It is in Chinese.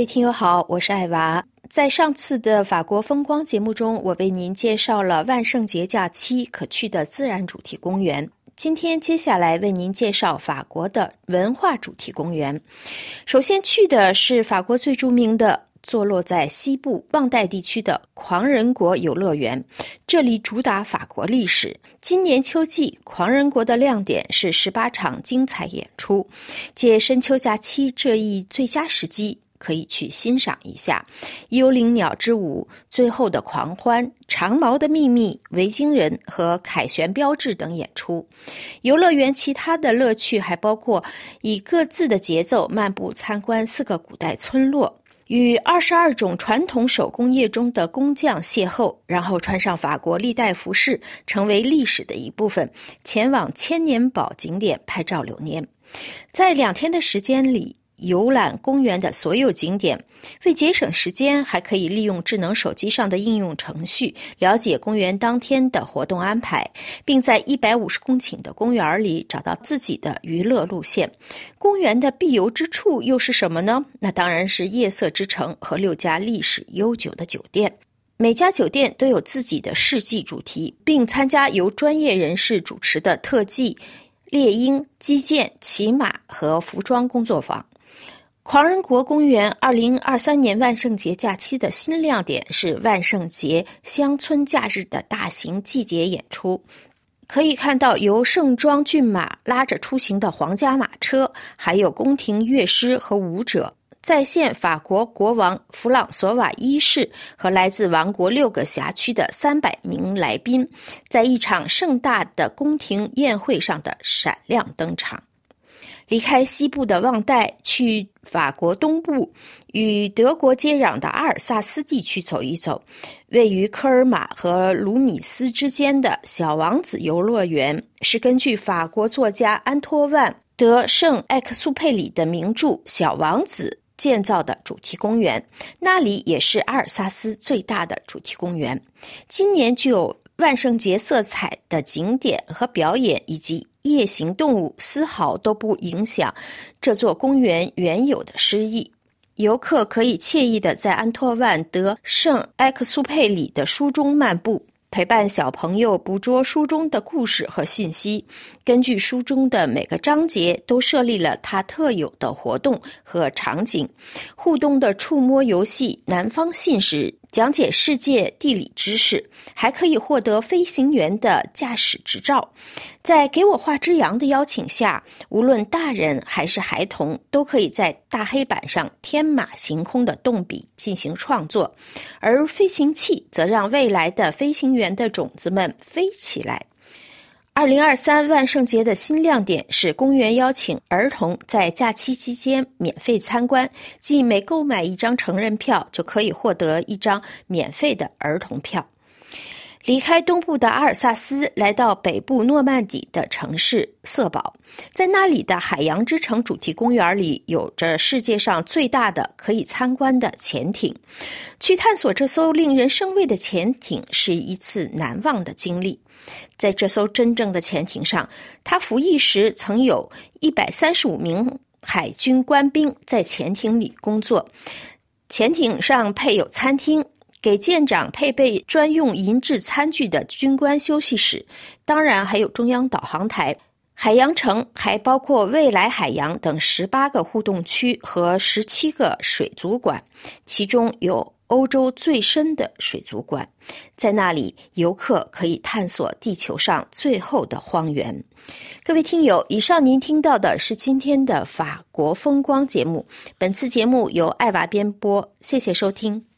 各位听友好，我是艾娃。在上次的法国风光节目中，我为您介绍了万圣节假期可去的自然主题公园。今天接下来为您介绍法国的文化主题公园。首先去的是法国最著名的。坐落在西部旺代地区的狂人国游乐园，这里主打法国历史。今年秋季，狂人国的亮点是十八场精彩演出，借深秋假期这一最佳时机，可以去欣赏一下《幽灵鸟之舞》、《最后的狂欢》、《长毛的秘密》、《维京人》和《凯旋标志》等演出。游乐园其他的乐趣还包括以各自的节奏漫步参观四个古代村落。与二十二种传统手工业中的工匠邂逅，然后穿上法国历代服饰，成为历史的一部分，前往千年堡景点拍照留念。在两天的时间里。游览公园的所有景点，为节省时间，还可以利用智能手机上的应用程序了解公园当天的活动安排，并在一百五十公顷的公园里找到自己的娱乐路线。公园的必游之处又是什么呢？那当然是夜色之城和六家历史悠久的酒店。每家酒店都有自己的世纪主题，并参加由专业人士主持的特技、猎鹰、击剑、骑马和服装工作坊。狂人国公园二零二三年万圣节假期的新亮点是万圣节乡村假日的大型季节演出，可以看到由盛装骏马拉着出行的皇家马车，还有宫廷乐师和舞者，再现法国国王弗朗索瓦一世和来自王国六个辖区的三百名来宾，在一场盛大的宫廷宴会上的闪亮登场。离开西部的旺代，去法国东部与德国接壤的阿尔萨斯地区走一走。位于科尔马和卢米斯之间的小王子游乐园，是根据法国作家安托万·德·圣埃克苏佩里的名著《小王子》建造的主题公园。那里也是阿尔萨斯最大的主题公园。今年具有万圣节色彩的景点和表演，以及。夜行动物丝毫都不影响这座公园原有的诗意。游客可以惬意地在安托万·德·圣埃克苏佩里的书中漫步，陪伴小朋友捕捉书中的故事和信息。根据书中的每个章节，都设立了它特有的活动和场景，互动的触摸游戏、南方信使。讲解世界地理知识，还可以获得飞行员的驾驶执照。在“给我画只羊”的邀请下，无论大人还是孩童，都可以在大黑板上天马行空的动笔进行创作，而飞行器则让未来的飞行员的种子们飞起来。二零二三万圣节的新亮点是公园邀请儿童在假期期间免费参观，即每购买一张成人票就可以获得一张免费的儿童票。离开东部的阿尔萨斯，来到北部诺曼底的城市瑟堡，在那里的海洋之城主题公园里，有着世界上最大的可以参观的潜艇。去探索这艘令人生畏的潜艇是一次难忘的经历。在这艘真正的潜艇上，他服役时曾有一百三十五名海军官兵在潜艇里工作。潜艇上配有餐厅。给舰长配备专用银质餐具的军官休息室，当然还有中央导航台。海洋城还包括未来海洋等十八个互动区和十七个水族馆，其中有欧洲最深的水族馆。在那里，游客可以探索地球上最后的荒原。各位听友，以上您听到的是今天的法国风光节目。本次节目由爱娃编播，谢谢收听。